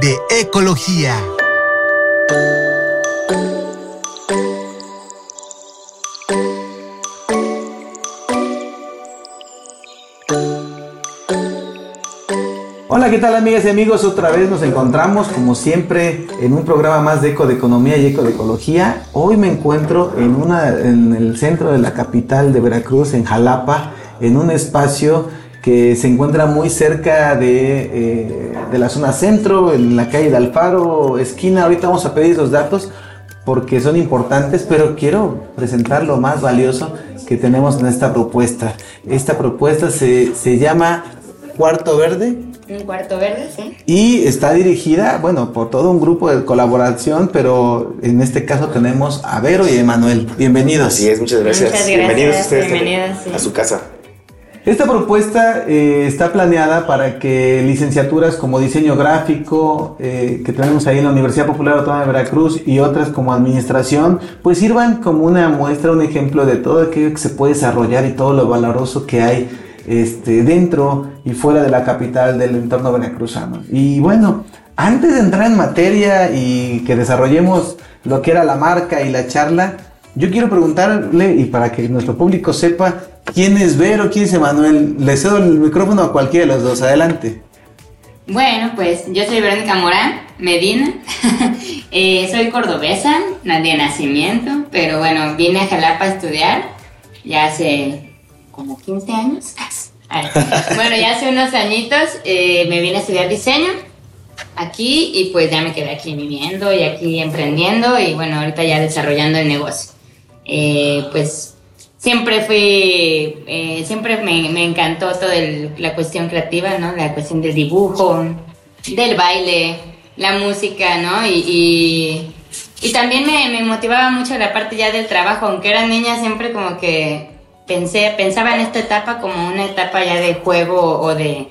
de ecología. Hola, ¿qué tal amigas y amigos? Otra vez nos encontramos como siempre en un programa más de Eco de Economía y Eco de Ecología. Hoy me encuentro en, una, en el centro de la capital de Veracruz, en Jalapa, en un espacio que se encuentra muy cerca de, eh, de la zona centro, en la calle de Alfaro, esquina. Ahorita vamos a pedir los datos porque son importantes, pero quiero presentar lo más valioso que tenemos en esta propuesta. Esta propuesta se, se llama Cuarto Verde un cuarto verde, sí. Y está dirigida, bueno, por todo un grupo de colaboración, pero en este caso tenemos a Vero y a Emanuel. Bienvenidos. Así es, muchas gracias. Muchas gracias. Bienvenidos ustedes Bienvenidos, sí. a su casa. Esta propuesta eh, está planeada para que licenciaturas como diseño gráfico, eh, que tenemos ahí en la Universidad Popular Autónoma de Veracruz y otras como administración, pues sirvan como una muestra, un ejemplo de todo aquello que se puede desarrollar y todo lo valoroso que hay este, dentro y fuera de la capital del entorno veracruzano. Y bueno, antes de entrar en materia y que desarrollemos lo que era la marca y la charla, yo quiero preguntarle, y para que nuestro público sepa, quién es Vero, quién es Emanuel. Le cedo el micrófono a cualquiera de los dos, adelante. Bueno, pues yo soy Verónica Morán Medina, eh, soy cordobesa, de nacimiento, pero bueno, vine a Jalapa a estudiar ya hace como 15 años. Bueno, ya hace unos añitos eh, me vine a estudiar diseño aquí y pues ya me quedé aquí viviendo y aquí emprendiendo y bueno, ahorita ya desarrollando el negocio. Eh, pues siempre fui, eh, siempre me, encantó toda la cuestión creativa, ¿no? La cuestión del dibujo, del baile, la música, ¿no? Y, y, también me, me motivaba mucho la parte ya del trabajo, aunque era niña siempre como que pensé, pensaba en esta etapa como una etapa ya de juego o de,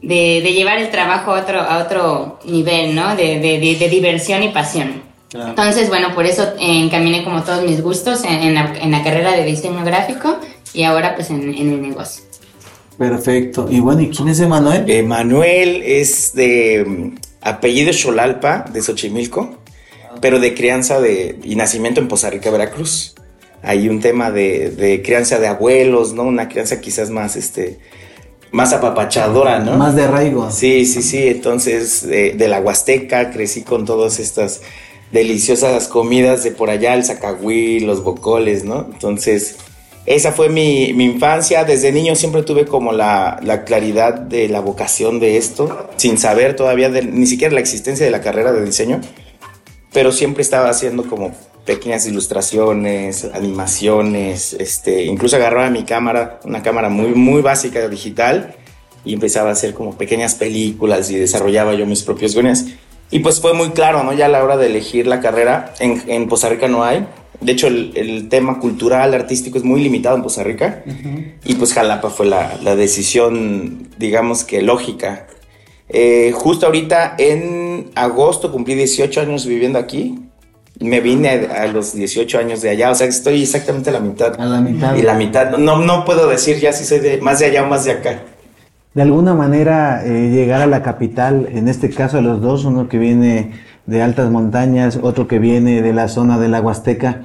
de, llevar el trabajo a otro, a otro nivel, ¿no? De, de diversión y pasión. Claro. Entonces, bueno, por eso encaminé como todos mis gustos en, en, la, en, la, carrera de diseño gráfico y ahora pues en, en, el negocio. Perfecto. Y bueno, ¿y quién es Emanuel? Emanuel es de mm, apellido Xolalpa, de Xochimilco, pero de crianza de, y nacimiento en Poza Rica, Veracruz hay un tema de, de, crianza de abuelos, ¿no? Una crianza quizás más, este, más apapachadora, ¿no? Más de arraigo. Sí, sí, sí. Entonces, de, de la Huasteca crecí con todas estas deliciosas comidas de por allá, el zacahuí, los bocoles, ¿no? Entonces, esa fue mi, mi infancia. Desde niño siempre tuve como la, la, claridad de la vocación de esto, sin saber todavía ni siquiera la existencia de la carrera de diseño, pero siempre estaba haciendo como pequeñas ilustraciones, animaciones, este, incluso agarraba mi cámara, una cámara muy, muy básica digital, y empezaba a hacer como pequeñas películas y desarrollaba yo mis propios guiones. Y pues fue muy claro, ¿no? Ya a la hora de elegir la carrera, en, en Poza Rica no hay. De hecho, el, el, tema cultural, artístico es muy limitado en Poza Rica. Uh -huh. Y pues Jalapa fue la, la, decisión, digamos que lógica. Eh, justo ahorita, en agosto, cumplí 18 años viviendo aquí me vine a, a, los 18 años de allá, o sea, estoy exactamente a la mitad. A la mitad. Y la mitad, no, no puedo decir ya si soy de más de allá o más de acá. De alguna manera, eh, llegar a la capital, en este caso de los dos, uno que viene de altas montañas, otro que viene de la zona de la Huasteca,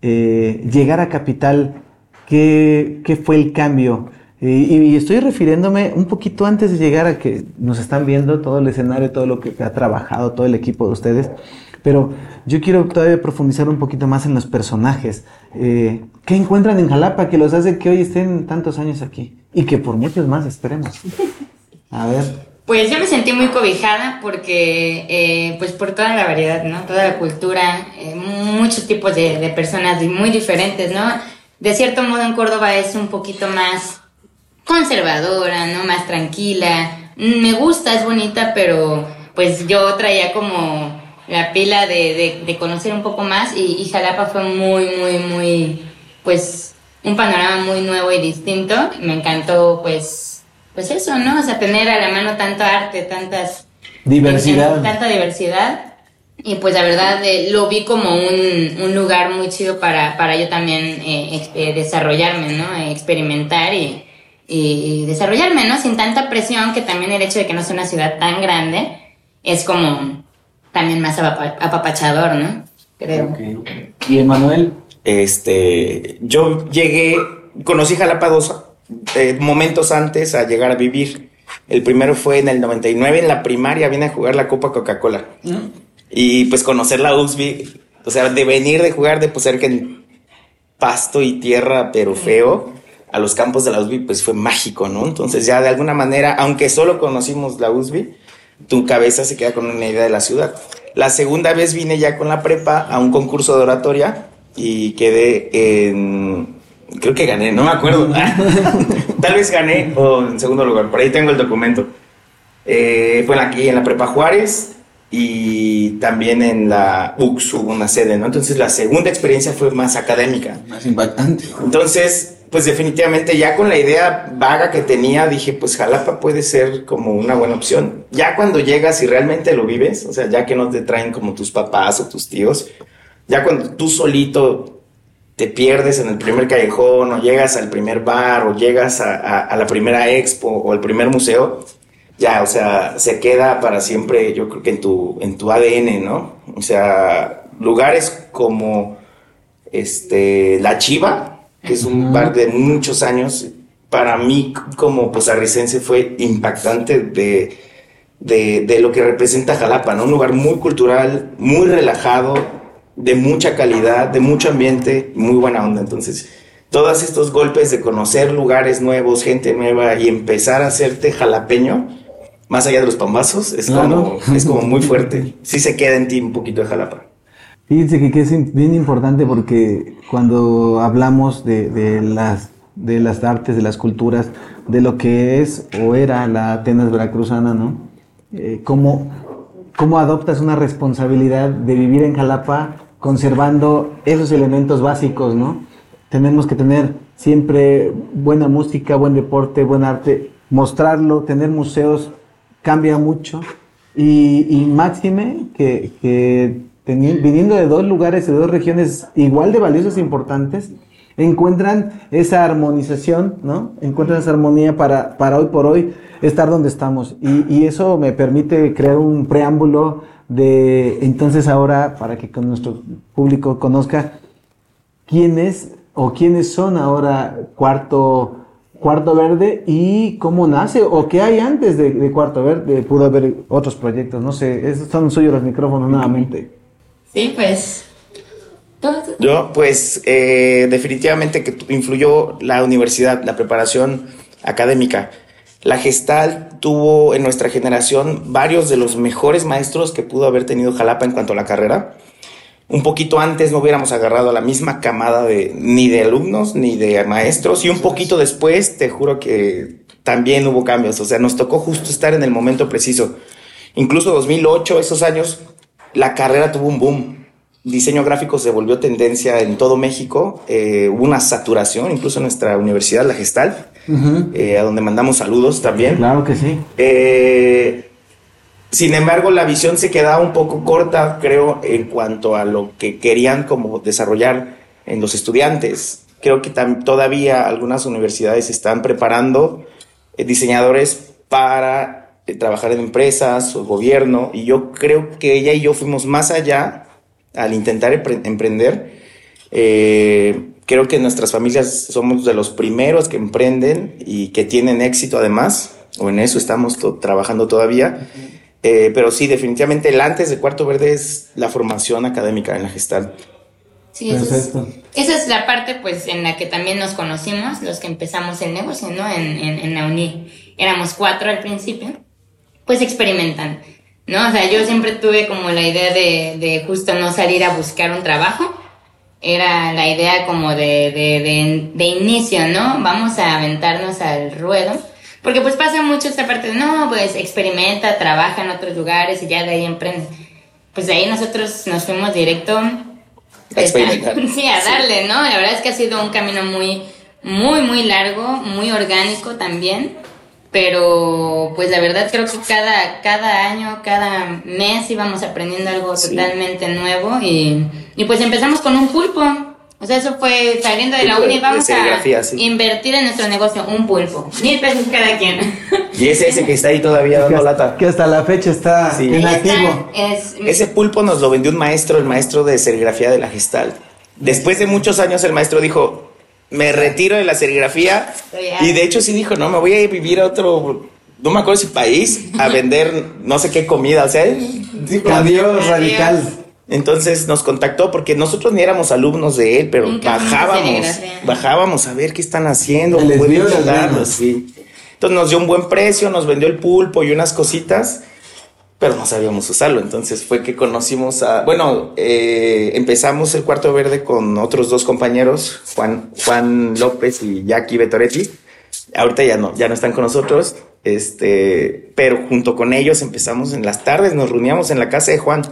eh, llegar a capital, ¿qué, fue el cambio? Y estoy refiriéndome un poquito antes de llegar a que nos están viendo todo el escenario, todo lo que ha trabajado todo el equipo de ustedes. Pero yo quiero todavía profundizar un poquito más en los personajes. Eh, ¿Qué encuentran en Jalapa que los hace que hoy estén tantos años aquí? Y que por muchos más esperemos. A ver. Pues yo me sentí muy cobijada porque, eh, pues por toda la variedad, ¿no? Toda la cultura, eh, muchos tipos de, de, personas muy diferentes, ¿no? De cierto modo en Córdoba es un poquito más conservadora, ¿no? Más tranquila. Me gusta, es bonita, pero pues yo traía como la pila de, de, conocer un poco más y, y, Jalapa fue muy, muy, muy, pues, un panorama muy nuevo y distinto. Me encantó, pues, pues eso, ¿no? O sea, tener a la mano tanto arte, tantas... Diversidad. tanta diversidad. Y pues la verdad eh, lo vi como un, un, lugar muy chido para, para yo también eh, eh, desarrollarme, ¿no? experimentar y, y, desarrollarme, ¿no? Sin tanta presión, que también el hecho de que no sea una ciudad tan grande es como también más apapachador, ¿no? Creo. ¿Y Emanuel? Este, yo llegué, conocí Jalapa dos momentos antes a llegar a vivir. El primero fue en el 99, en la primaria, vine a jugar la Copa Coca-Cola. Y pues conocer la UXBI, o sea, de venir de jugar de pues cerca en pasto y tierra, pero feo, a los campos de la USBI, pues fue mágico, ¿no? Entonces ya de alguna manera, aunque solo conocimos la USBI, tu cabeza se queda con una idea de la ciudad. La segunda vez vine ya con la prepa a un concurso de oratoria y quedé en... Creo que gané, no me acuerdo. Tal vez gané o en segundo lugar, por ahí tengo el documento. Eh, fue aquí en la prepa Juárez y también en la UX hubo una sede, ¿no? Entonces la segunda experiencia fue más académica. Más impactante. Entonces, pues definitivamente ya con la idea vaga que tenía, dije, pues Jalapa puede ser como una buena opción. Ya cuando llegas y realmente lo vives, o sea, ya que no te traen como tus papás o tus tíos, ya cuando tú solito te pierdes en el primer callejón o llegas al primer bar o llegas a, a la primera expo o al primer museo, ya, o sea, se queda para siempre, yo creo que en tu, en tu ADN, ¿no? O sea, lugares como este, La Chiva, que es un bar de muchos años, para mí como posarricense fue impactante de, de, de, lo que representa Jalapa, ¿no? Un lugar muy cultural, muy relajado, de mucha calidad, de mucho ambiente, muy buena onda. Entonces, todos estos golpes de conocer lugares nuevos, gente nueva y empezar a hacerte jalapeño, más allá de los pambazos, es, como, es como muy fuerte. Sí se queda en ti un poquito de jalapa. Fíjense que, es bien importante porque cuando hablamos de, las, de las artes, de las culturas, de lo que es o era la Atenas veracruzana, ¿no? Eh, ¿cómo, ¿Cómo adoptas una responsabilidad de vivir en Jalapa conservando esos elementos básicos, ¿no? Tenemos que tener siempre buena música, buen deporte, buen arte, mostrarlo, tener museos cambia mucho. Y, máxime que, que viniendo de dos lugares, de dos regiones igual de valiosas e importantes, encuentran esa armonización, ¿no? Encuentran esa armonía para, para hoy por hoy estar donde estamos. Y, y, eso me permite crear un preámbulo de, entonces ahora, para que nuestro público conozca quién es o quiénes son ahora cuarto Cuarto Verde y cómo nace o qué hay antes de, Cuarto Verde. Pudo haber otros proyectos, no sé, esos son suyos los micrófonos nuevamente. Sí, pues. Yo, pues, eh, definitivamente que influyó la universidad, la preparación académica. La Gestal tuvo en nuestra generación varios de los mejores maestros que pudo haber tenido Jalapa en cuanto a la carrera un poquito antes no hubiéramos agarrado a la misma camada de ni de alumnos ni de maestros y un poquito después te juro que también hubo cambios, o sea, nos tocó justo estar en el momento preciso. Incluso 2008, esos años, la carrera tuvo un boom. Diseño gráfico se volvió tendencia en todo México. Eh, hubo una saturación, incluso en nuestra universidad, la Gestal, eh, a donde mandamos saludos también. Claro que sí. Eh, sin embargo, la visión se quedaba un poco corta, creo, en cuanto a lo que querían como desarrollar en los estudiantes. Creo que todavía algunas universidades están preparando diseñadores para trabajar en empresas o gobierno y yo creo que ella y yo fuimos más allá al intentar emprender. Eh, creo que nuestras familias somos de los primeros que emprenden y que tienen éxito además, o en eso estamos trabajando todavía. Eh, pero sí, definitivamente el antes de Cuarto Verde es la formación académica en la gestal. Sí, eso es, esa es la parte pues en la que también nos conocimos, los que empezamos el negocio, ¿no? En, en, la UNI. Éramos cuatro al principio, pues experimentan, ¿no? O sea, yo siempre tuve como la idea de, de justo no salir a buscar un trabajo. Era la idea como de, de, de, de inicio, ¿no? Vamos a aventarnos al ruedo porque pues pasa mucho esta parte de, no, pues experimenta, trabaja en otros lugares y ya de ahí emprende. pues de ahí nosotros nos fuimos directo a experimentar. sí, a darle, ¿no? La verdad es que ha sido un camino muy, muy, muy largo, muy orgánico también. Pero pues la verdad creo que cada, cada año, cada mes íbamos aprendiendo algo totalmente nuevo y, y pues empezamos con un pulpo. O sea, eso fue saliendo de la uni, vamos a invertir en nuestro negocio un pulpo. Mil pesos cada quien. Y es ese que está ahí todavía dando lata. Que hasta la fecha está inactivo. ese pulpo nos lo vendió un maestro, el maestro de serigrafía de la Gestal. Después de muchos años el maestro dijo, me retiro de la serigrafía. Y de hecho sí dijo, no, me voy a vivir a otro, no me acuerdo si país, a vender no sé qué comida. O sea, dijo, adiós radical. Entonces nos contactó porque nosotros ni éramos alumnos de él, pero bajábamos, bajábamos a ver qué están haciendo, sí. Entonces nos dio un buen precio, nos vendió el pulpo y unas cositas, pero no sabíamos usarlo. Entonces fue que conocimos a, bueno, eh, empezamos el cuarto verde con otros dos compañeros, Juan, Juan López y Jackie Betoretti. Ahorita ya no, ya no están con nosotros, este, pero junto con ellos empezamos en las tardes, nos reuníamos en la casa de Juan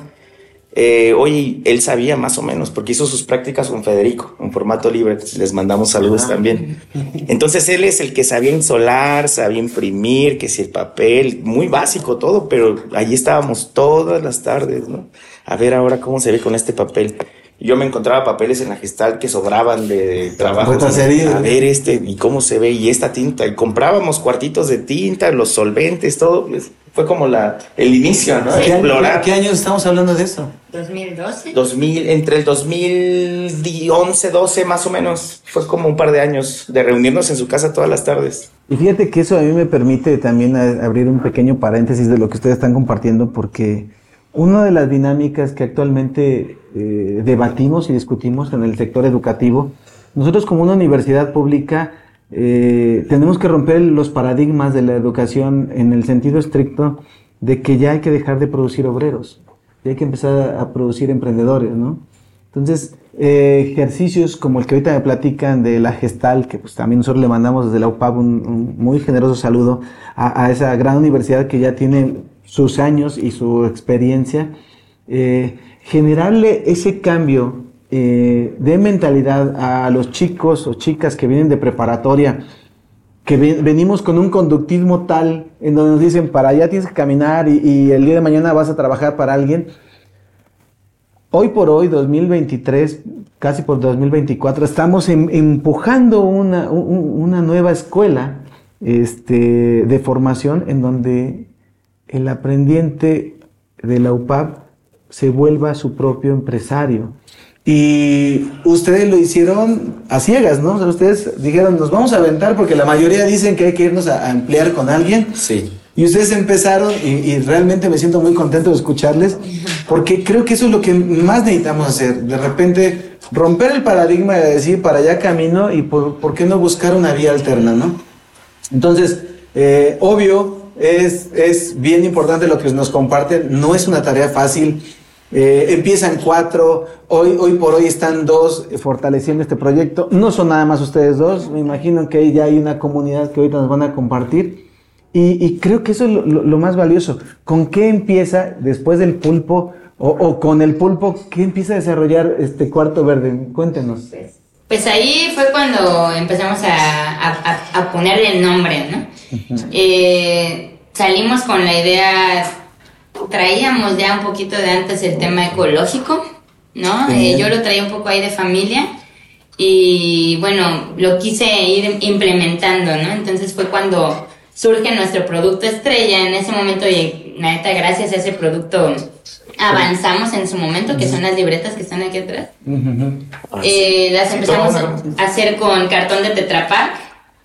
eh, hoy él sabía más o menos, porque hizo sus prácticas con Federico, en formato libre. Les mandamos saludos ah. también. Entonces él es el que sabía insolar, sabía imprimir, que si el papel, muy básico todo, pero allí estábamos todas las tardes, ¿no? A ver ahora cómo se ve con este papel. Yo me encontraba papeles en la gestal que sobraban de trabajo. A ver este y cómo se ve y esta tinta. Y comprábamos cuartitos de tinta, los solventes, todo. Pues, fue como la, el inicio, ¿no? ¿Qué, Explorar. ¿Qué años estamos hablando de eso? 2012. 2000, entre el 2011, 12 más o menos. Fue como un par de años de reunirnos en su casa todas las tardes. Y fíjate que eso a mí me permite también abrir un pequeño paréntesis de lo que ustedes están compartiendo porque una de las dinámicas que actualmente eh, debatimos y discutimos en el sector educativo, nosotros como una universidad pública eh, tenemos que romper los paradigmas de la educación en el sentido estricto de que ya hay que dejar de producir obreros, ya hay que empezar a producir emprendedores, ¿no? Entonces, eh, ejercicios como el que ahorita me platican de la Gestal, que pues también nosotros le mandamos desde la UPAB un, muy generoso saludo a, esa gran universidad que ya tiene sus años y su experiencia, eh, generarle ese cambio eh, de mentalidad a los chicos o chicas que vienen de preparatoria, que venimos con un conductismo tal en donde nos dicen, para allá tienes que caminar y, el día de mañana vas a trabajar para alguien. Hoy por hoy, 2023, casi por 2024, estamos em, empujando una, una, nueva escuela este, de formación en donde el aprendiente de la UPAP se vuelva su propio empresario. Y ustedes lo hicieron a ciegas, ¿no? O sea, ustedes dijeron, nos vamos a aventar porque la mayoría dicen que hay que irnos a, emplear con alguien. Sí. Y ustedes empezaron y, realmente me siento muy contento de escucharles porque creo que eso es lo que más necesitamos hacer. De repente romper el paradigma de decir para allá camino y por, qué no buscar una vía alterna, ¿no? Entonces, eh, obvio, es, es bien importante lo que nos comparten. No es una tarea fácil. Eh, empiezan cuatro, hoy, hoy por hoy están dos fortaleciendo este proyecto. No son nada más ustedes dos, me imagino que ya hay una comunidad que ahorita nos van a compartir. Y, creo que eso es lo, más valioso. ¿Con qué empieza después del pulpo o, con el pulpo, qué empieza a desarrollar este cuarto verde? Cuéntenos. Pues ahí fue cuando empezamos a, a ponerle el nombre, ¿no? Eh, salimos con la idea, traíamos ya un poquito de antes el tema ecológico, ¿no? Eh, yo lo traía un poco ahí de familia y bueno, lo quise ir implementando, ¿no? Entonces fue cuando surge nuestro producto estrella. En ese momento, y neta, gracias a ese producto avanzamos en su momento, que son las libretas que están aquí atrás. Eh, las empezamos a hacer con cartón de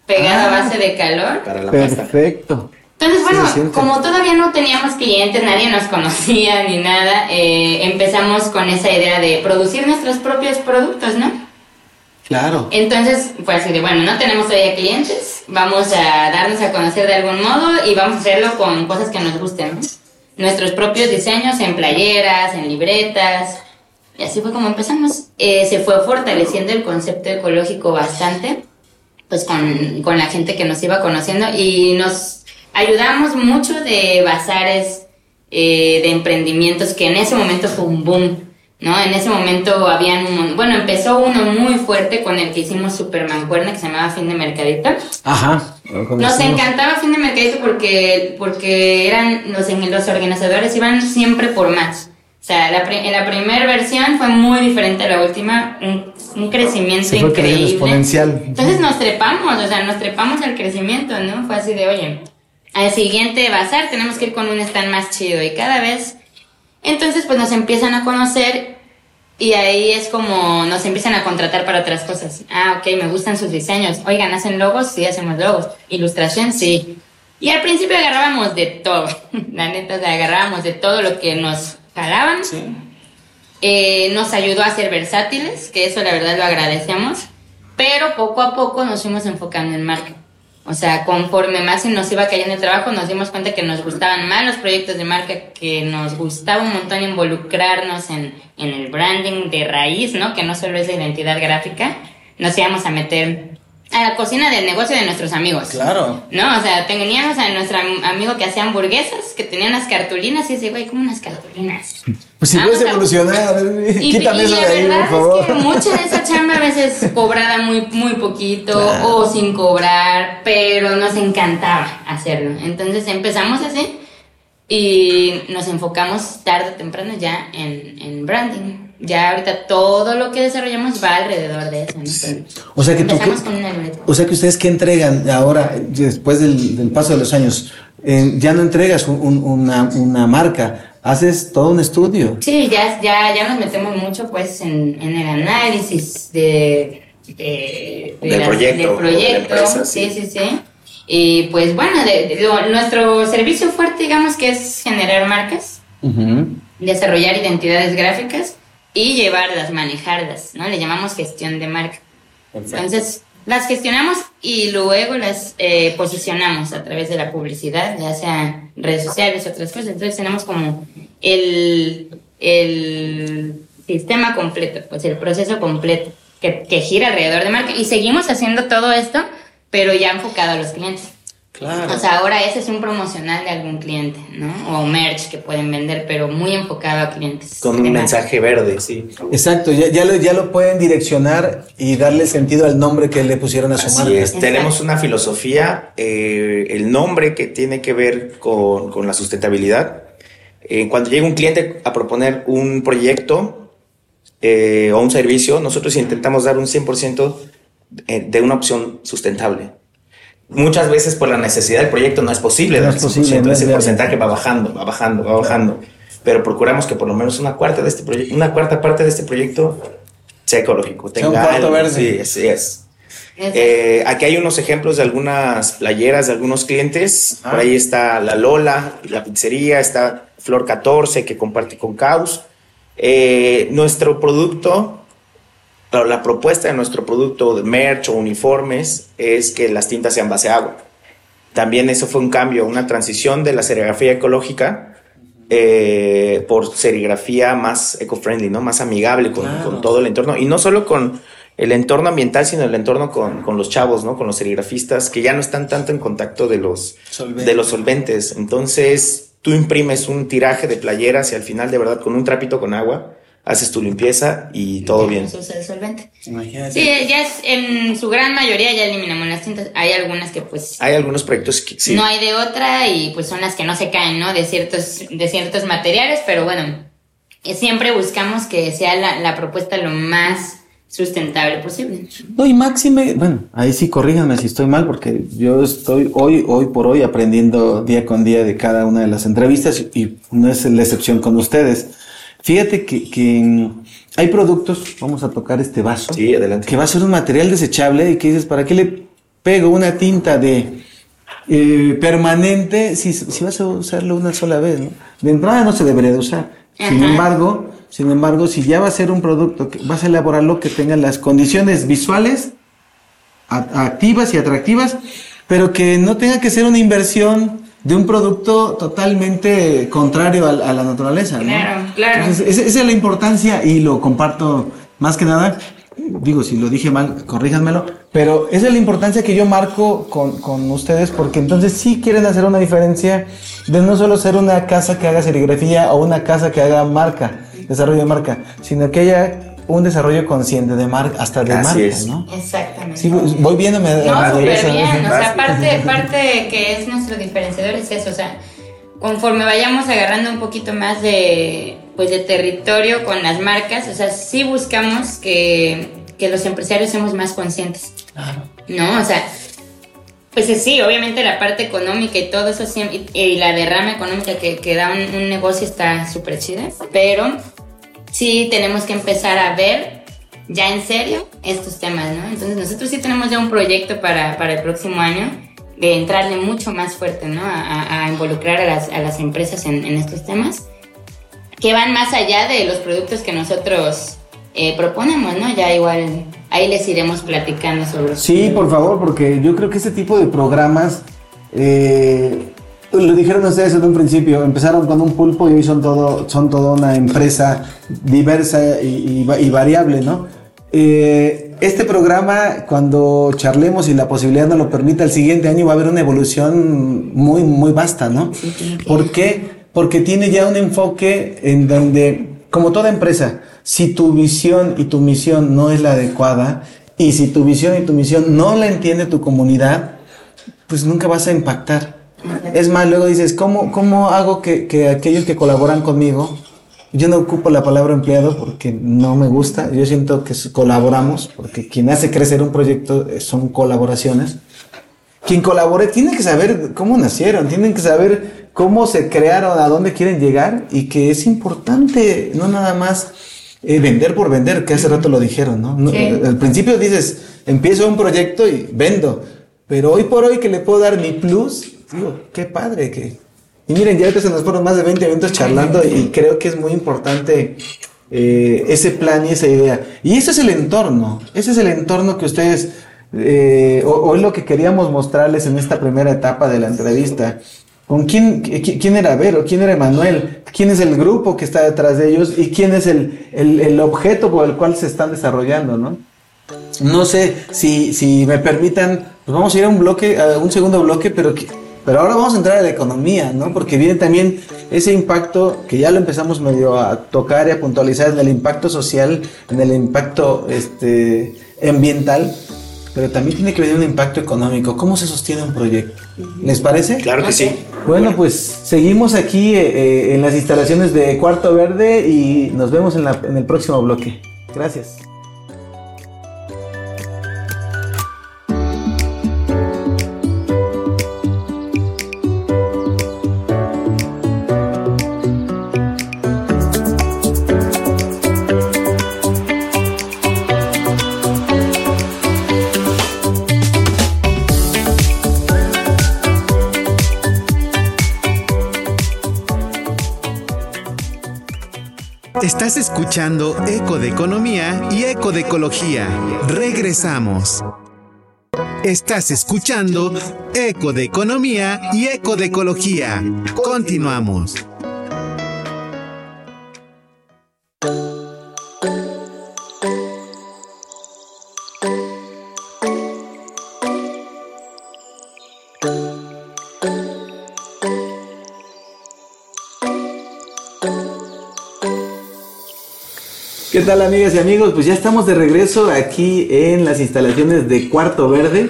Tetrapac pegado a ah. base de calor. Perfecto. Entonces, bueno, como todavía no teníamos clientes, nadie nos conocía ni nada, eh, empezamos con esa idea de producir nuestros propios productos, ¿no? Claro. Entonces, fue así de, bueno, no tenemos todavía clientes, vamos a darnos a conocer de algún modo y vamos a hacerlo con cosas que nos gusten, ¿no? Nuestros propios diseños en playeras, en libretas. Y así fue como empezamos. Eh, se fue fortaleciendo el concepto ecológico bastante pues con, con la gente que nos iba conociendo y nos ayudamos mucho de bazares eh, de emprendimientos que en ese momento fue un boom. ¿no? En ese momento habían un... Bueno, empezó uno muy fuerte con el que hicimos Super Mancuerna, que se llamaba Fin de Mercadito. Ajá. Nos encantaba Fin de Mercadito porque, porque eran los, los organizadores iban siempre por más. O sea, la, en la primera versión fue muy diferente a la última, un, un crecimiento increíble. Exponencial. Entonces nos trepamos, o sea, nos trepamos al crecimiento, ¿no? Fue así de, oye, al siguiente bazar tenemos que ir con un stand más chido y cada vez entonces, pues nos empiezan a conocer y ahí es como nos empiezan a contratar para otras cosas. Ah, ok, me gustan sus diseños. Oigan, ¿hacen logos? Sí, hacemos logos. Ilustración, sí. Y al principio agarrábamos de todo. La neta, agarrábamos de todo lo que nos jalaban. Sí. Eh, nos ayudó a ser versátiles, que eso la verdad lo agradecemos. Pero poco a poco nos fuimos enfocando en marca. O sea, conforme más nos iba cayendo el trabajo, nos dimos cuenta que nos gustaban más los proyectos de marca, que nos gustaba un montón involucrarnos en, en el branding de raíz, ¿no? Que no solo es la identidad gráfica. Nos íbamos a meter a la cocina del negocio de nuestros amigos. Claro. ¿No? O sea, teníamos a nuestro amigo que hacía hamburguesas, que tenía unas cartulinas, y dice, güey, ¿cómo unas cartulinas? Pues si puedes evolucionar, quítame eso de ahí, por favor. Es que mucha de esa chamba a veces cobrada muy, muy poquito o sin cobrar, pero nos encantaba hacerlo. Entonces empezamos así y nos enfocamos tarde o temprano ya en, en branding ya ahorita todo lo que desarrollamos va alrededor de eso. O sea que tú, o sea que ustedes que entregan ahora después del, paso de los años, eh, ya no entregas una, una, marca, haces todo un estudio. Sí, ya, ya, ya nos metemos mucho pues en, en el análisis de, de, del proyecto. proyecto. sí. sí, sí, Y pues bueno, nuestro servicio fuerte digamos que es generar marcas, desarrollar identidades gráficas y llevarlas, manejarlas, ¿no? Le llamamos gestión de marca. Entonces, las gestionamos y luego las eh, posicionamos a través de la publicidad, ya sea redes sociales, otras cosas. Entonces tenemos como el, el sistema completo, pues el proceso completo que, que gira alrededor de marca. Y seguimos haciendo todo esto, pero ya enfocado a los clientes. Claro. O sea, ahora ese es un promocional de algún cliente, ¿no? O merch que pueden vender, pero muy enfocado a clientes. Con un mensaje verde, sí. Exacto, ya, ya, lo, ya lo pueden direccionar y darle sentido al nombre que le pusieron a su Así Es. Tenemos una filosofía, eh, el nombre que tiene que ver con, con la sustentabilidad. Eh, cuando llega un cliente a proponer un proyecto eh, o un servicio, nosotros intentamos dar un 100% de una opción sustentable muchas veces por la necesidad del proyecto no es posible. No es posible. Entonces el porcentaje va bajando, va bajando, va bajando. Pero procuramos que por lo menos una cuarta de este proyecto, una cuarta parte de este proyecto sea ecológico. Tenga un verde. Sí, así es. Eh, aquí hay unos ejemplos de algunas playeras de algunos clientes. Por ahí está la Lola, la pizzería, está Flor 14 que comparte con Caos. Eh, nuestro producto la propuesta de nuestro producto de merch o uniformes es que las tintas sean base agua. También eso fue un cambio, una transición de la serigrafía ecológica eh, por serigrafía más eco-friendly, ¿no? más amigable con, todo el entorno. Y no solo con el entorno ambiental, sino el entorno con, con, los chavos, ¿no? con los serigrafistas, que ya no están tanto en contacto de los, de los solventes. Entonces, tú imprimes un tiraje de playeras y al final, de verdad, con un trapito con agua, haces tu limpieza y todo bien. Eso se solvente. Imagínate. Sí, ya es, en su gran mayoría ya eliminamos las tintas. Hay algunas que pues... Hay algunos proyectos que sí. No hay de otra y pues son las que no se caen, ¿no? De ciertos, de ciertos materiales, pero bueno, siempre buscamos que sea la, la propuesta lo más sustentable posible. No, y máxime, bueno, ahí sí corríganme si estoy mal, porque yo estoy hoy, hoy por hoy aprendiendo día con día de cada una de las entrevistas y no es la excepción con ustedes. Fíjate que, hay productos, vamos a tocar este vaso, sí, adelante. que va a ser un material desechable y que dices, ¿para qué le pego una tinta de eh, permanente si, si, vas a usarlo una sola vez? ¿no? De entrada no se debería de usar. Sin embargo, sin embargo, si ya va a ser un producto que vas a elaborarlo que tenga las condiciones visuales activas y atractivas, pero que no tenga que ser una inversión de un producto totalmente contrario a, la naturaleza. Claro, claro. esa, es la importancia y lo comparto más que nada digo, si lo dije mal, corríjanmelo, pero esa es la importancia que yo marco con, con, ustedes, porque entonces sí quieren hacer una diferencia de no solo ser una casa que haga serigrafía o una casa que haga marca, desarrollo de marca, sino que haya un desarrollo consciente de marca, hasta de marca, ¿no? Exactamente. Sí, voy viéndome. No, súper bien, o sea, parte, parte que es nuestro diferenciador es eso, o sea, conforme vayamos agarrando un poquito más de, pues, de territorio con las marcas, o sea, sí buscamos que, que los empresarios seamos más conscientes. Claro. ¿No? O sea, pues sí, obviamente la parte económica y todo eso, y, la derrama económica que, que da un, un negocio está súper chida, pero sí tenemos que empezar a ver ya en serio estos temas, ¿no? Entonces nosotros sí tenemos ya un proyecto para, para el próximo año de entrarle mucho más fuerte, ¿no? A, involucrar a las, a las empresas en, estos temas que van más allá de los productos que nosotros eh, proponemos, ¿no? Ya igual ahí les iremos platicando sobre Sí, por favor, porque yo creo que este tipo de programas, eh, lo dijeron ustedes en un principio, empezaron con un pulpo y hoy son todo, son toda una empresa diversa y, y, variable, ¿no? Eh, este programa, cuando charlemos y la posibilidad nos lo permita, el siguiente año va a haber una evolución muy, muy vasta, ¿no? ¿Por qué? Porque tiene ya un enfoque en donde, como toda empresa, si tu visión y tu misión no es la adecuada, y si tu visión y tu misión no la entiende tu comunidad, pues nunca vas a impactar. Es más, luego dices, ¿cómo, cómo hago que, que aquellos que colaboran conmigo yo no ocupo la palabra empleado porque no me gusta. Yo siento que colaboramos, porque quien hace crecer un proyecto eh, son colaboraciones. Quien colabore tiene que saber cómo nacieron, tienen que saber cómo se crearon, a dónde quieren llegar y que es importante no nada más eh, vender por vender, que hace rato lo dijeron, ¿no? Al principio dices, empiezo un proyecto y vendo, pero hoy por hoy que le puedo dar mi plus, digo, qué padre que y miren, ya se nos fueron más de 20 minutos charlando y creo que es muy importante eh, ese plan y esa idea. Y ese es el entorno, ese es el entorno que ustedes, eh, es lo que queríamos mostrarles en esta primera etapa de la entrevista. ¿Con quién, quién era Vero? ¿Quién era Emanuel? ¿Quién es el grupo que está detrás de ellos? ¿Y quién es el, el, el objeto por el cual se están desarrollando, no? No sé si, si me permitan, pues vamos a ir a un bloque, a un segundo bloque, pero pero ahora vamos a entrar a la economía, ¿no? Porque viene también ese impacto que ya lo empezamos medio a tocar y a puntualizar en el impacto social, en el impacto este, ambiental, pero también tiene que venir un impacto económico. ¿Cómo se sostiene un proyecto? ¿Les parece? Claro que sí. Bueno, pues seguimos aquí eh, eh, en las instalaciones de Cuarto Verde y nos vemos en, en el próximo bloque. Gracias. Estás escuchando Eco de Economía y Eco de Ecología. Regresamos. Estás escuchando Eco de Economía y Eco de Ecología. Continuamos. ¿Qué tal amigas y amigos? Pues ya estamos de regreso aquí en las instalaciones de Cuarto Verde,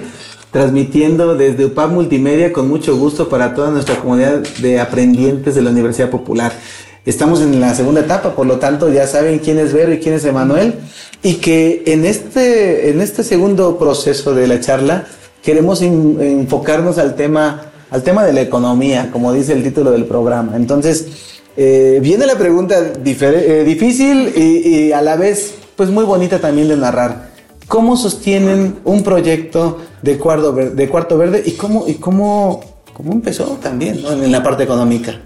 transmitiendo desde UPAP Multimedia con mucho gusto para toda nuestra comunidad de aprendientes de la Universidad Popular. Estamos en la segunda etapa, por lo tanto ya saben quién es Vero y quién es Emanuel y que en este, en este segundo proceso de la charla queremos enfocarnos al tema, al tema de la economía, como dice el título del programa. Entonces, eh, viene la pregunta eh, difícil y, a la vez pues muy bonita también de narrar. ¿Cómo sostienen un proyecto de cuarto, de cuarto verde y cómo, y cómo, cómo empezó también en la parte económica?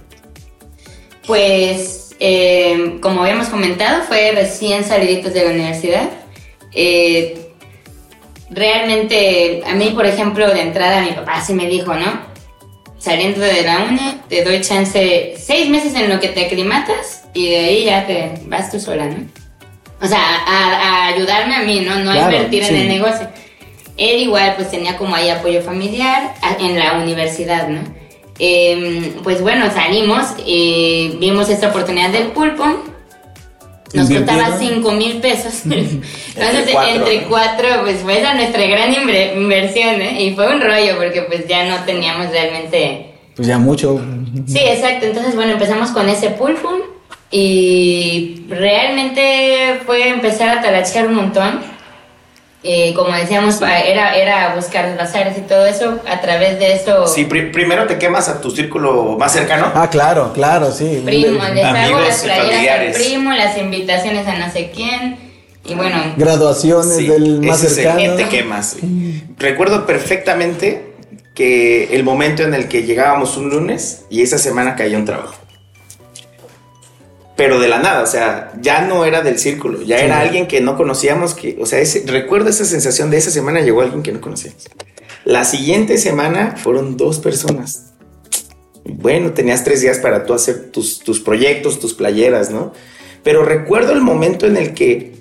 Pues, eh, como habíamos comentado, fue recién saliditos de la universidad. realmente, a mí, por ejemplo, de entrada, mi papá sí me dijo, ¿no? Saliendo de la uni, te doy chance seis meses en lo que te aclimatas y de ahí ya te vas tú sola, ¿no? o sea, a, ayudarme a mí, ¿no? No a invertir en el negocio. Él igual pues tenía como ahí apoyo familiar en la universidad, ¿no? Em, pues bueno, salimos y vimos esta oportunidad del pulpo. Nos costaba 5 mil pesos. Entonces, entre cuatro, pues fue esa nuestra gran inversión, ¿eh? Y fue un rollo porque pues ya no teníamos realmente... Pues ya mucho. Sí, exacto. Entonces, bueno, empezamos con ese pulpo y realmente fue empezar a talachear un montón eh, como decíamos, era, era buscar las áreas y todo eso, a través de eso... Sí, primero te quemas a tu círculo más cercano. Ah, claro, claro, sí. Primo, les hago las playeras primo, las invitaciones a no sé quién, y bueno... Graduaciones del más cercano. te quemas. Recuerdo perfectamente que el momento en el que llegábamos un lunes y esa semana caía un trabajo pero de la nada, o sea, ya no era del círculo, ya era alguien que no conocíamos, que, o sea, ese, recuerdo esa sensación de esa semana llegó alguien que no conocíamos. La siguiente semana fueron dos personas. Bueno, tenías tres días para tú hacer tus, tus proyectos, tus playeras, ¿no? Pero recuerdo el momento en el que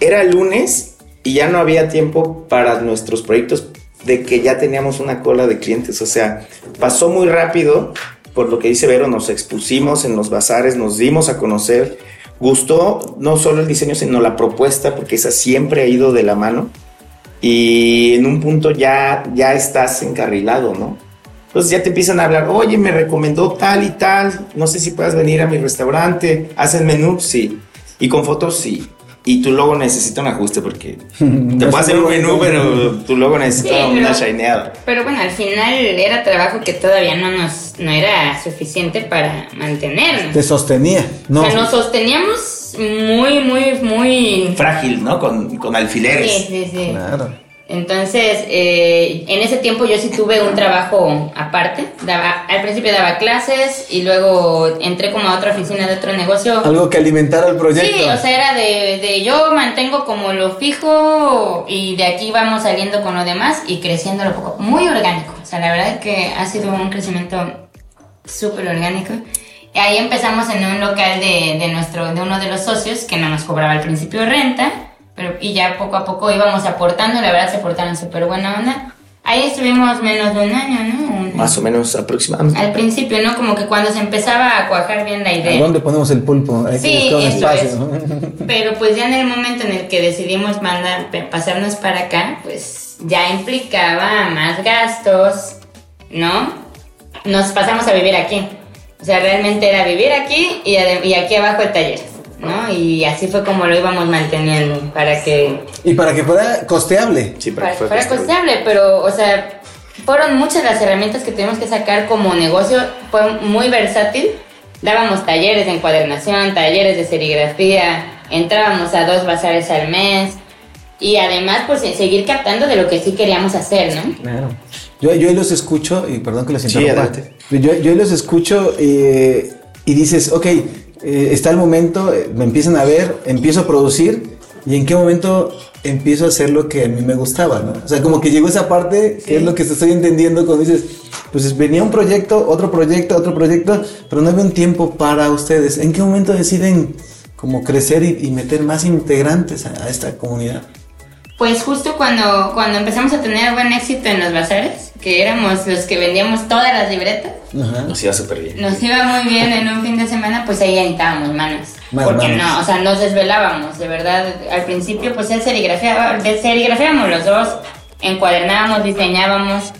era lunes y ya no había tiempo para nuestros proyectos de que ya teníamos una cola de clientes, o sea, pasó muy rápido por lo que dice Vero, nos expusimos en los bazares, nos dimos a conocer. Gustó no solo el diseño, sino la propuesta, porque esa siempre ha ido de la mano. Y en un punto ya, ya estás encarrilado, ¿no? Entonces ya te empiezan a hablar, oye, me recomendó tal y tal, no sé si puedas venir a mi restaurante, ¿hacen menú? Sí. Y con fotos, sí y tu logo necesita un ajuste porque te puedo hacer un menú, pero tu logo necesita una shineada. Pero bueno, al final era trabajo que todavía no nos no era suficiente para mantenernos. Te sostenía, ¿no? O sea, nos sosteníamos muy, muy, muy... Frágil, ¿no? Con, con alfileres. Sí, sí, sí. Claro. Entonces, eh, en ese tiempo yo sí tuve un trabajo aparte. Daba, al principio daba clases y luego entré como a otra oficina de otro negocio. Algo que alimentara el proyecto. Sí, o sea, era de, de yo mantengo como lo fijo y de aquí vamos saliendo con lo demás y creciendo lo poco. Muy orgánico. O sea, la verdad es que ha sido un crecimiento súper orgánico. Y ahí empezamos en un local de, de, nuestro, de uno de los socios que no nos cobraba al principio renta pero, y ya poco a poco íbamos aportando, la verdad se portaron súper buena onda. Ahí estuvimos menos de un año, ¿no? Más o menos aproximadamente. Al principio, ¿no? Como que cuando se empezaba a cuajar bien la idea. dónde ponemos el pulpo? Hay sí, que espacio. Pero pues ya en el momento en el que decidimos mandar, pasarnos para acá, pues ya implicaba más gastos, ¿no? Nos pasamos a vivir aquí. O sea, realmente era vivir aquí y, y aquí abajo el taller. ¿No? Y así fue como lo íbamos manteniendo para que... Y para que fuera costeable. Sí, para, que fuera costeable, pero, o sea, fueron muchas las herramientas que tuvimos que sacar como negocio, fue muy versátil. Dábamos talleres de encuadernación, talleres de serigrafía, entrábamos a dos bazares al mes y además pues seguir captando de lo que sí queríamos hacer, ¿no? Claro. Yo, yo los escucho, y perdón que los interrumpa. Sí, yo, yo los escucho eh, y dices, ok, eh, está el momento, eh, me empiezan a ver, empiezo a producir y en qué momento empiezo a hacer lo que a mí me gustaba, ¿no? O sea, como que llegó esa parte, que es lo que te estoy entendiendo cuando dices, pues venía un proyecto, otro proyecto, otro proyecto, pero no había un tiempo para ustedes. ¿En qué momento deciden como crecer y, meter más integrantes a, esta comunidad? Pues justo cuando, cuando empezamos a tener buen éxito en los bazares, que éramos los que vendíamos todas las libretas, nos iba súper bien. Nos iba muy bien en un fin de semana, pues ahí editábamos manos. porque no, o sea, nos desvelábamos, de verdad. Al principio, pues él serigrafiaba, serigrafiábamos los dos, encuadernábamos, diseñábamos.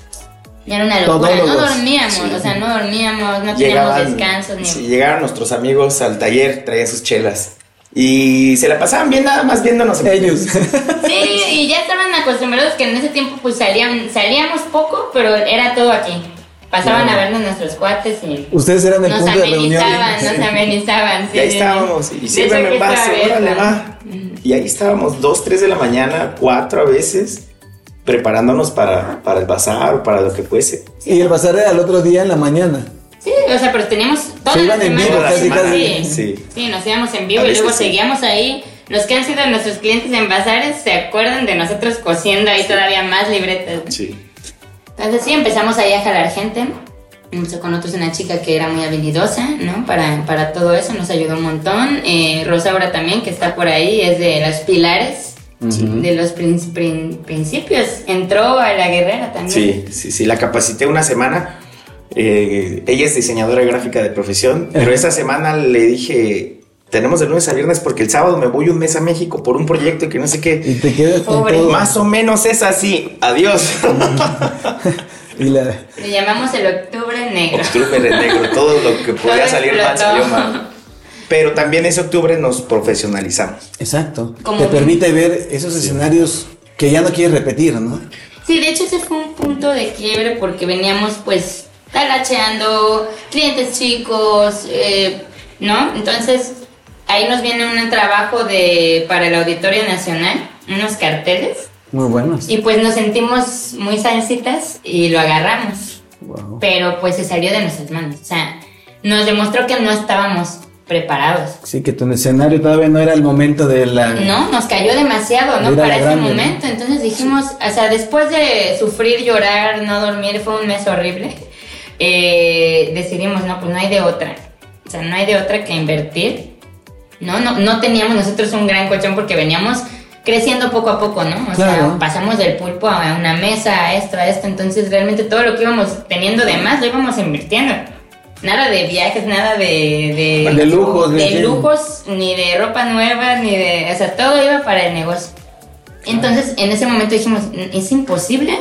Era una locura, no dormíamos, o sea, no dormíamos, no teníamos descansos. Ni... llegaron nuestros amigos al taller, traían sus chelas. Y se la pasaban bien nada más viéndonos ellos. Sí, y ya estaban acostumbrados que en ese tiempo pues salían, salíamos poco, pero era todo aquí. Pasaban a vernos nuestros cuates y. Ustedes eran el punto de reunión. Nos amenizaban, sí. Y ahí estábamos. Y siempre me pasa, órale, va. Y ahí estábamos, dos, tres de la mañana, cuatro a veces, preparándonos para, para el bazar o para lo que fuese. Y el bazar era el otro día en la mañana. Sí, o sea, pero teníamos toda Se iban en vivo, casi, casi. Sí. sí, nos íbamos en vivo y luego seguíamos ahí. Los que han sido nuestros clientes en bazares se acuerdan de nosotros cosiendo ahí todavía más libretas. Sí. Entonces sí, empezamos ahí a jalar gente. con otros una chica que era muy habilidosa, ¿no? Para, para todo eso nos ayudó un montón. Eh, Rosaura también, que está por ahí, es de los pilares, de los principios. Entró a la guerrera también. Sí, sí, sí, la capacité una semana. Eh, ella es diseñadora gráfica de profesión, pero esa semana le dije, tenemos de lunes a viernes porque el sábado me voy un mes a México por un proyecto que no sé qué. Y te quedas Más o menos es así. Adiós. Le llamamos el octubre negro. Octubre negro, todo lo que podía salir mal salió mal. Pero también ese octubre nos profesionalizamos. Exacto. Te permite ver esos escenarios que ya no quieres repetir, ¿no? Sí, de hecho ese fue un punto de quiebre porque veníamos pues talacheando clientes chicos, eh, ¿no? Entonces ahí nos viene un trabajo de para el Auditorio Nacional, unos carteles muy buenos. Y pues nos sentimos muy salsitas y lo agarramos. Pero pues se salió de nuestras manos. O sea, nos demostró que no estábamos preparados. Sí, que tu escenario todavía no era el momento de la... No, nos cayó demasiado, ¿no? Para ese momento. Entonces dijimos, o sea, después de sufrir, llorar, no dormir, fue un mes horrible, eh, decidimos, no, pues no hay de otra. O sea, no hay de otra que invertir. No, no, no teníamos nosotros un gran colchón porque veníamos creciendo poco a poco, ¿no? O sea, pasamos del pulpo a una mesa, a esto, a esto, entonces realmente todo lo que íbamos teniendo de más lo íbamos invirtiendo. Nada de viajes, nada de... De, lujos. De, lujos, ni de ropa nueva, ni de... O sea, todo iba para el negocio. Entonces, en ese momento dijimos, es imposible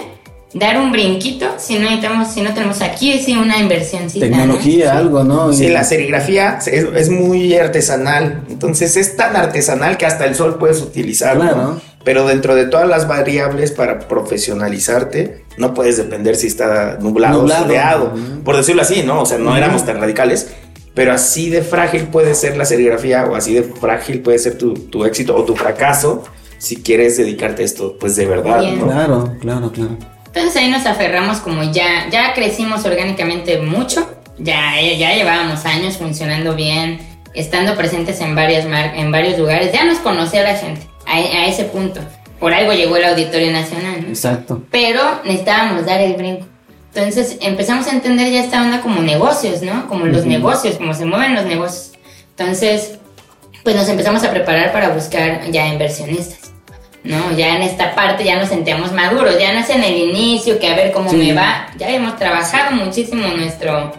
dar un brinquito si no necesitamos, si no tenemos aquí sí una inversión. Tecnología, algo, ¿no? Sí, la serigrafía es, muy artesanal. Entonces es tan artesanal que hasta el sol puedes utilizarlo. Pero dentro de todas las variables para profesionalizarte, no puedes depender si está nublado, o soleado. Por decirlo así, ¿no? O sea, no éramos tan radicales. Pero así de frágil puede ser la serigrafía o así de frágil puede ser tu, tu éxito o tu fracaso si quieres dedicarte a esto, pues de verdad. ¿no? Claro, claro, claro. Entonces ahí nos aferramos como ya, ya crecimos orgánicamente mucho, ya, ya llevábamos años funcionando bien, estando presentes en, varias en varios lugares, ya nos conocía la gente a, ese punto. Por algo llegó el Auditorio Nacional. Exacto. Pero necesitábamos dar el brinco. Entonces empezamos a entender ya esta onda como negocios, ¿no? Como los negocios, como se mueven los negocios. Entonces, pues nos empezamos a preparar para buscar ya inversionistas. ¿No? Ya en esta parte ya nos sentíamos maduros, ya no es en el inicio que a ver cómo me va, ya hemos trabajado muchísimo nuestro,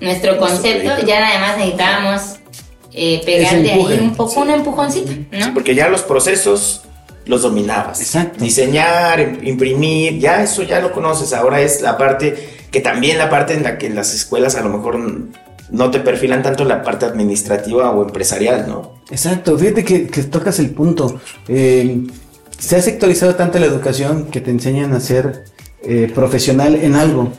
nuestro concepto, ya nada más necesitábamos eh, pegarle ahí un poco un empujoncito, ¿no? porque ya los procesos los dominabas. Exacto. Diseñar, imprimir, ya eso ya lo conoces, ahora es la parte que también la parte en la que las escuelas a lo mejor no te perfilan tanto la parte administrativa o empresarial, ¿no? Exacto, fíjate que, tocas el punto. Eh, se ha sectorizado tanto la educación que te enseñan a ser eh, profesional en algo,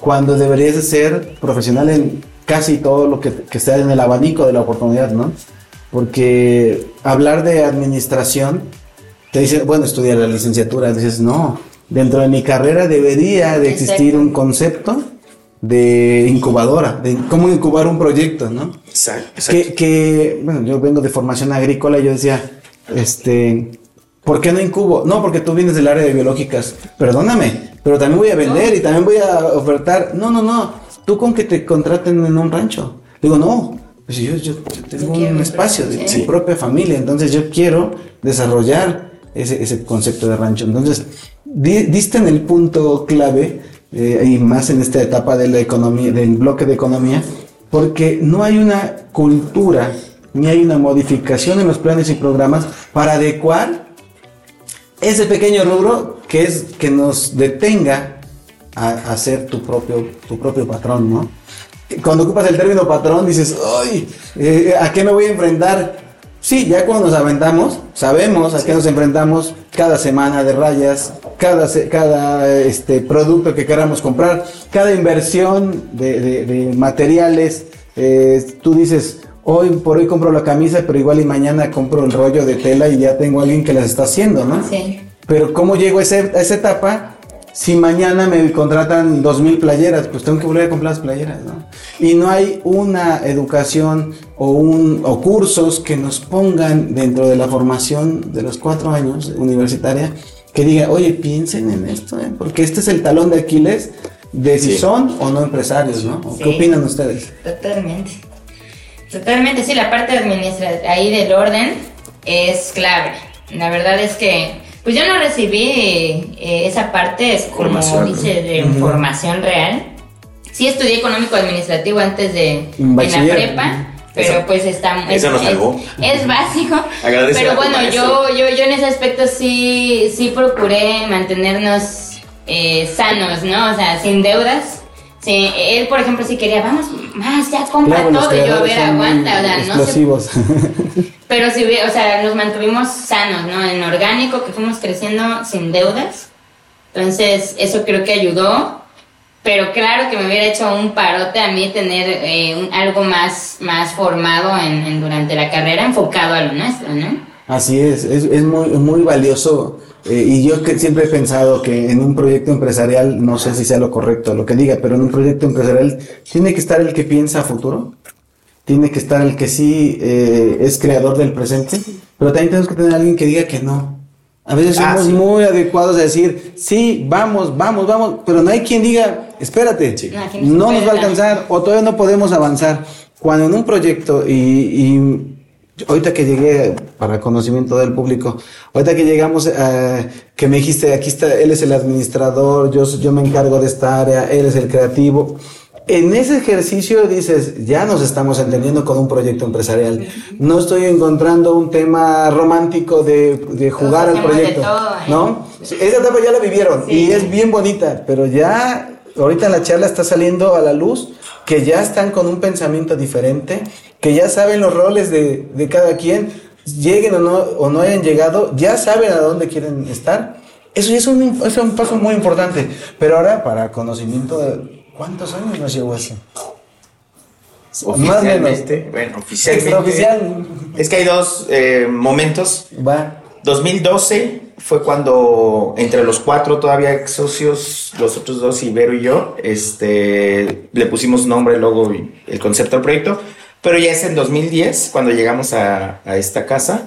cuando deberías de ser profesional en casi todo lo que, que está en el abanico de la oportunidad, ¿no? Porque hablar de administración, te dicen, bueno, estudia la licenciatura, dices, no, dentro de mi carrera debería de existir un concepto de incubadora, de cómo incubar un proyecto, ¿no? Exacto. Que, que, bueno, yo vengo de formación agrícola y yo decía, este, ¿Por qué no incubo? No, porque tú vienes del área de biológicas. Perdóname, pero también voy a vender y también voy a ofertar. No, no, no. Tú con que te contraten en un rancho. Digo, no. Pues yo, yo, tengo un espacio de mi propia familia, entonces yo quiero desarrollar ese, ese concepto de rancho. Entonces, diste en el punto clave, eh, y más en esta etapa de la economía, del bloque de economía, porque no hay una cultura ni hay una modificación en los planes y programas para adecuar ese pequeño rubro que es que nos detenga a, ser tu propio, tu propio patrón, ¿no? Cuando ocupas el término patrón dices, ¡ay! Eh, ¿A qué me voy a enfrentar? Sí, ya cuando nos aventamos, sabemos a qué nos enfrentamos cada semana de rayas, cada, cada este, producto que queramos comprar, cada inversión de, materiales. Eh, tú dices, hoy por hoy compro la camisa, pero igual y mañana compro el rollo de tela y ya tengo a alguien que las está haciendo, ¿no? Sí. Pero ¿cómo llego a, esa etapa? Si mañana me contratan dos mil playeras, pues tengo que volver a comprar las playeras, ¿no? Y no hay una educación o, un, o cursos que nos pongan dentro de la formación de los cuatro años universitaria que diga, oye, piensen en esto, ¿eh? porque este es el talón de Aquiles de si son o no empresarios, ¿no? ¿Qué opinan ustedes? Totalmente. Totalmente, sí, la parte administrativa ahí del orden es clave. La verdad es que, pues yo no recibí eh, esa parte, es como dice, de información real. Sí estudié económico administrativo antes de en la prepa. Pero pues está eso nos salvó. Es, básico. pero bueno, yo, yo, yo en ese aspecto sí, sí procuré mantenernos eh, sanos, ¿no? O sea, sin deudas Sí, él, por ejemplo, si quería, vamos, más, ya compra todo. Y yo, a ver, aguanta, o sea, explosivos. no Pero si, o sea, nos mantuvimos sanos, ¿no? En orgánico, que fuimos creciendo sin deudas. Entonces, eso creo que ayudó. Pero claro que me hubiera hecho un parote a mí tener eh, algo más, más formado en, durante la carrera, enfocado a lo nuestro, ¿no? Así es, es, es muy, muy valioso eh, y yo que siempre he pensado que en un proyecto empresarial, no sé si sea lo correcto lo que diga, pero en un proyecto empresarial tiene que estar el que piensa a futuro, tiene que estar el que sí eh, es creador del presente, pero también tenemos que tener alguien que diga que no. A veces ah, somos muy adecuados a decir, sí, vamos, vamos, vamos, pero no hay quien diga, espérate, no, nos va a alcanzar o todavía no podemos avanzar. Cuando en un proyecto y ahorita que llegué para conocimiento del público, ahorita que llegamos, eh, que me dijiste, aquí está, él es el administrador, yo, yo me encargo de esta área, él es el creativo. En ese ejercicio dices, ya nos estamos entendiendo con un proyecto empresarial. No estoy encontrando un tema romántico de, de jugar al proyecto. ¿eh? ¿No? Esa etapa ya la vivieron y es bien bonita, pero ya ahorita la charla está saliendo a la luz que ya están con un pensamiento diferente, que ya saben los roles de, de cada quien, lleguen o no, o no hayan llegado, ya saben a dónde quieren estar. Eso ya es un, es un paso muy importante. Pero ahora, para conocimiento de cuántos años nos llevó eso. Más o menos. Bueno, oficialmente. Es que hay dos eh, momentos. Va. 2012 fue cuando entre los cuatro todavía socios, los otros dos, Ibero y yo, este, le pusimos nombre, logo y el concepto al proyecto. Pero ya es en 2010 cuando llegamos a, esta casa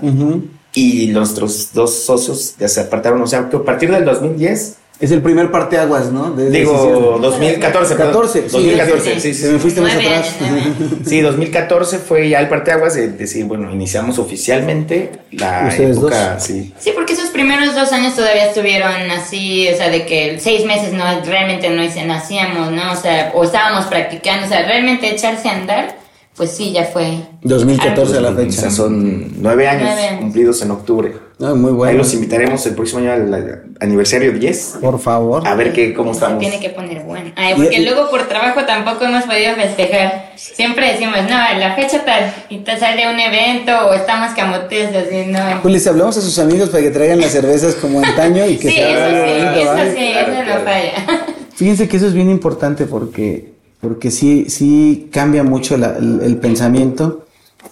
y nuestros dos socios ya se apartaron. O sea, que a partir del 2010 es el primer parteaguas, ¿no? Digo, 2014. 14, 2014, sí, sí, me fuiste más atrás. sí, 2014 fue ya el parteaguas de decir, bueno, iniciamos oficialmente la época, sí. Sí, porque esos primeros dos años todavía estuvieron así, o sea, de que seis meses no realmente no, no hacíamos, ¿no? O sea, o estábamos practicando, o sea, realmente echarse a andar pues sí, ya fue. 2014 a la fecha. O sea, son nueve años, cumplidos en octubre. Ah, muy bueno. Ahí los invitaremos el próximo año al aniversario 10. Por favor. A ver qué, cómo estamos. Tiene que poner bueno. Ay, porque luego por trabajo tampoco hemos podido festejar. Siempre decimos, no, la fecha tal, y te sale un evento o estamos camotes así, no. Pues hablamos a sus amigos para que traigan las cervezas como antaño y que sí, eso sí, eso sí, eso no falla. Fíjense que eso es bien importante porque porque sí, sí cambia mucho el, pensamiento.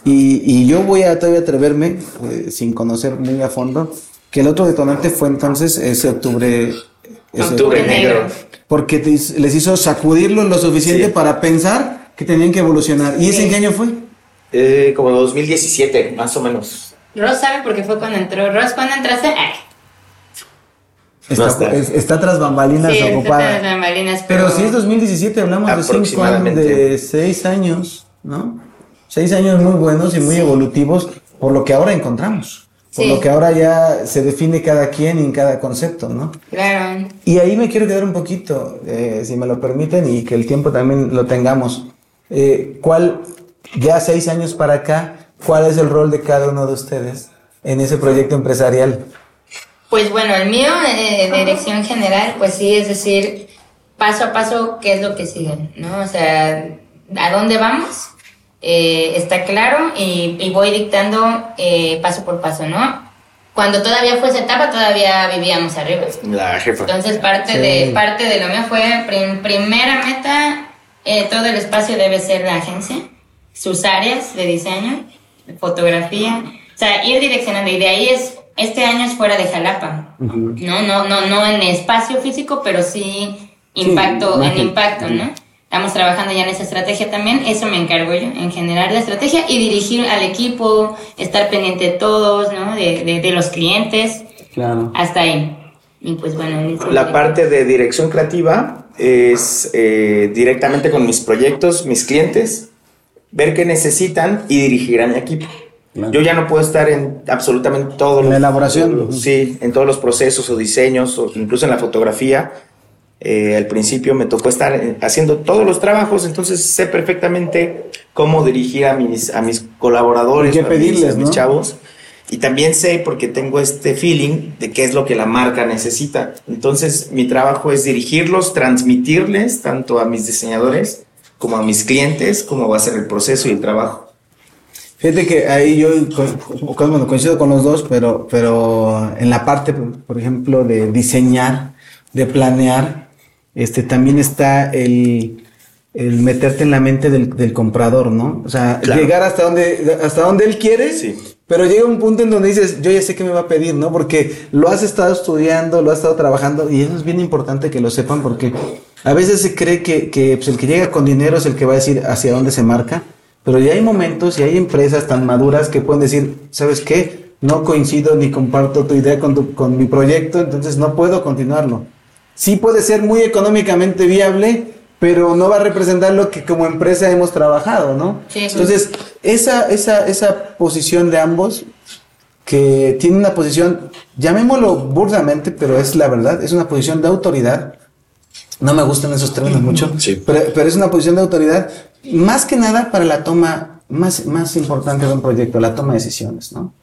Y, y, yo voy a todavía atreverme, eh, sin conocer muy a fondo, que el otro detonante fue entonces ese octubre. octubre negro. Porque les hizo sacudirlo lo suficiente para pensar que tenían que evolucionar. ¿Y ese en qué año fue? Eh, como 2017, más o menos. Ross sabe porque fue cuando entró. Ross, ¿cuándo entraste? Está, tras bambalinas ocupada. pero... si es 2017, hablamos de cinco años, de seis años, ¿no? Seis años muy buenos y muy evolutivos por lo que ahora encontramos. Por lo que ahora ya se define cada quien en cada concepto, ¿no? Claro. Y ahí me quiero quedar un poquito, eh, si me lo permiten, y que el tiempo también lo tengamos. Eh, ¿Cuál, ya seis años para acá, cuál es el rol de cada uno de ustedes en ese proyecto empresarial? Pues bueno, el mío eh, de dirección general, pues sí, es decir, paso a paso, qué es lo que sigue, ¿no? O sea, ¿a dónde vamos? Eh, está claro y, voy dictando eh, paso por paso, ¿no? Cuando todavía fue esa etapa, todavía vivíamos arriba. La jefa. Entonces, parte, de, parte de lo mío fue, primera meta, todo el espacio debe ser la agencia, sus áreas de diseño, fotografía, o sea, ir direccionando y de ahí es este año es fuera de Jalapa. No, no, no, no en espacio físico, pero sí impacto, en impacto, ¿no? Estamos trabajando ya en esa estrategia también, eso me encargo yo, en generar la estrategia y dirigir al equipo, estar pendiente de todos, ¿no? De, de, los clientes. Claro. Hasta ahí. Y pues bueno. La parte de dirección creativa, es eh, directamente con mis proyectos, mis clientes, ver qué necesitan y dirigir a mi equipo. Yo ya no puedo estar en absolutamente todo. La elaboración. Sí, en todos los procesos o diseños, o incluso en la fotografía. Eh, al principio me tocó estar haciendo todos los trabajos, entonces sé perfectamente cómo dirigir a mis, a mis colaboradores, qué pedirles, a mis chavos. Y también sé, porque tengo este feeling de qué es lo que la marca necesita. Entonces, mi trabajo es dirigirlos, transmitirles tanto a mis diseñadores como a mis clientes cómo va a ser el proceso y el trabajo. Fíjate que ahí yo bueno, coincido con los dos, pero, pero en la parte, por ejemplo, de diseñar, de planear, este, también está el, el meterte en la mente del, del comprador, ¿no? O sea, llegar hasta donde, hasta donde él quiere, sí. pero llega un punto en donde dices, yo ya sé qué me va a pedir, ¿no? Porque lo has estado estudiando, lo has estado trabajando, y eso es bien importante que lo sepan, porque a veces se cree que, que pues, el que llega con dinero es el que va a decir hacia dónde se marca, pero ya hay momentos y hay empresas tan maduras que pueden decir, ¿sabes qué? No coincido ni comparto tu idea con, tu, con mi proyecto, entonces no puedo continuarlo. Sí puede ser muy económicamente viable, pero no va a representar lo que como empresa hemos trabajado, ¿no? Sí, Entonces, esa, esa, esa posición de ambos, que tiene una posición, llamémoslo burdamente, pero es la verdad, es una posición de autoridad. No me gustan esos términos mucho, pero, pero, es una posición de autoridad, más que nada para la toma más, más importante de un proyecto, la toma de decisiones, ¿no?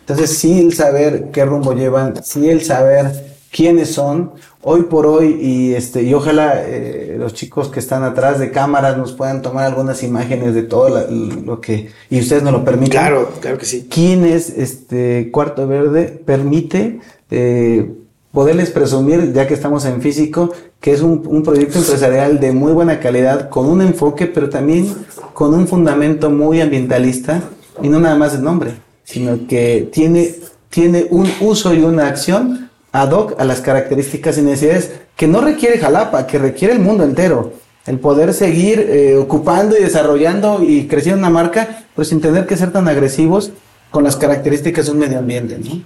Entonces, sí el saber qué rumbo llevan, sí el saber quiénes son, hoy por hoy y este y ojalá eh, los chicos que están atrás de cámaras nos puedan tomar algunas imágenes de todo lo que y ustedes nos lo permiten. Claro claro que sí. Quién es este cuarto verde permite eh, poderles presumir ya que estamos en físico que es un, un proyecto empresarial de muy buena calidad con un enfoque pero también con un fundamento muy ambientalista y no nada más el nombre sino que tiene tiene un uso y una acción ad hoc a las características y necesidades que no requiere Jalapa, que requiere el mundo entero. El poder seguir eh, ocupando y desarrollando y creciendo una marca, pues sin tener que ser tan agresivos con las características de un medio ambiente, ¿no?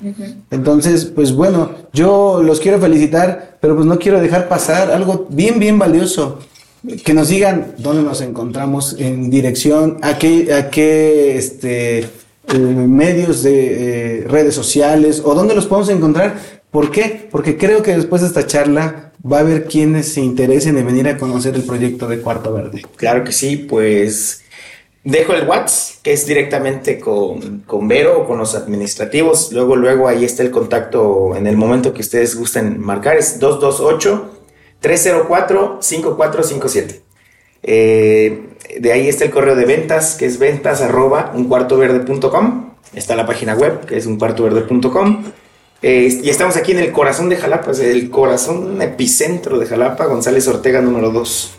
Entonces, pues bueno, yo los quiero felicitar, pero pues no quiero dejar pasar algo bien, bien valioso. Que nos digan dónde nos encontramos en dirección, a qué, a qué este, eh, medios de eh, redes sociales o dónde los podemos encontrar ¿Por qué? Porque creo que después de esta charla va a haber quienes se interesen en venir a conocer el proyecto de Cuarto Verde. Claro que sí, pues dejo el WhatsApp, que es directamente con, con Vero o con los administrativos. Luego, luego ahí está el contacto en el momento que ustedes gusten marcar. Es 228-304-5457. Eh, de ahí está el correo de ventas, que es ventas arroba uncuartoverde.com. Está la página web, que es uncuartoverde.com. Eh, y estamos aquí en el corazón de Jalapa, el corazón epicentro de Jalapa, González Ortega número 2,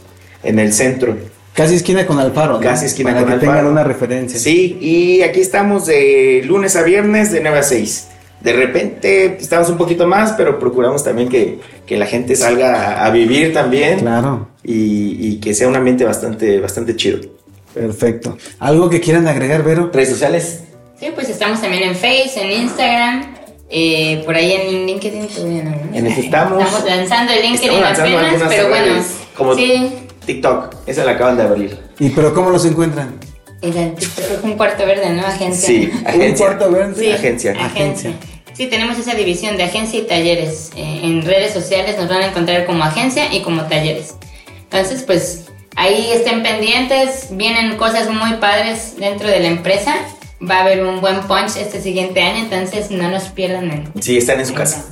en el centro. Casi esquina con Alfaro. Casi esquina Para que tengan una referencia. Sí, y aquí estamos de lunes a viernes de 9 a 6. De repente estamos un poquito más, pero procuramos también que, la gente salga a, vivir también. Claro. Y, y, que sea un ambiente bastante, bastante chido. Perfecto. ¿Algo que quieran agregar, Vero? ¿Redes sociales? Sí, pues estamos también en Facebook, en Instagram. Eh, por ahí en LinkedIn todavía no. En estamos, estamos lanzando el LinkedIn apenas, pero bueno. Como TikTok, esa la acaban de abrir. ¿Y pero cómo los encuentran? En TikTok un cuarto verde, ¿no? Agencia. Sí, agencia. Un cuarto verde. Sí, agencia. agencia. Sí, tenemos esa división de agencia y talleres. Eh, en redes sociales nos van a encontrar como agencia y como talleres. Entonces, pues ahí estén pendientes, vienen cosas muy padres dentro de la empresa va a haber un buen punch este siguiente año, entonces no nos pierdan. En, sí, están en su casa.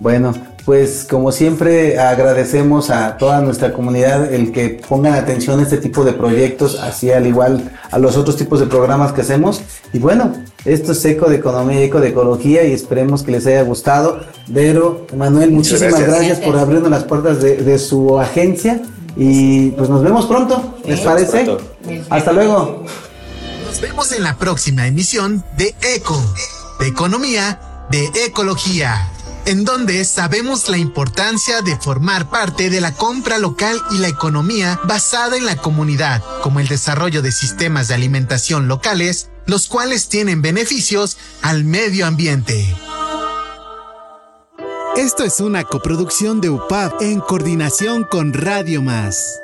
Bueno, pues como siempre agradecemos a toda nuestra comunidad el que pongan atención a este tipo de proyectos, así al igual a los otros tipos de programas que hacemos. Y bueno, esto es Eco de Economía y Eco de Ecología y esperemos que les haya gustado. Vero, Manuel, muchísimas gracias. por abrirnos las puertas de, su agencia y pues nos vemos pronto, ¿les parece? Hasta luego. Nos vemos en la próxima emisión de ECO, de Economía, de Ecología, en donde sabemos la importancia de formar parte de la compra local y la economía basada en la comunidad, como el desarrollo de sistemas de alimentación locales, los cuales tienen beneficios al medio ambiente. Esto es una coproducción de UPAP en coordinación con Radio Más.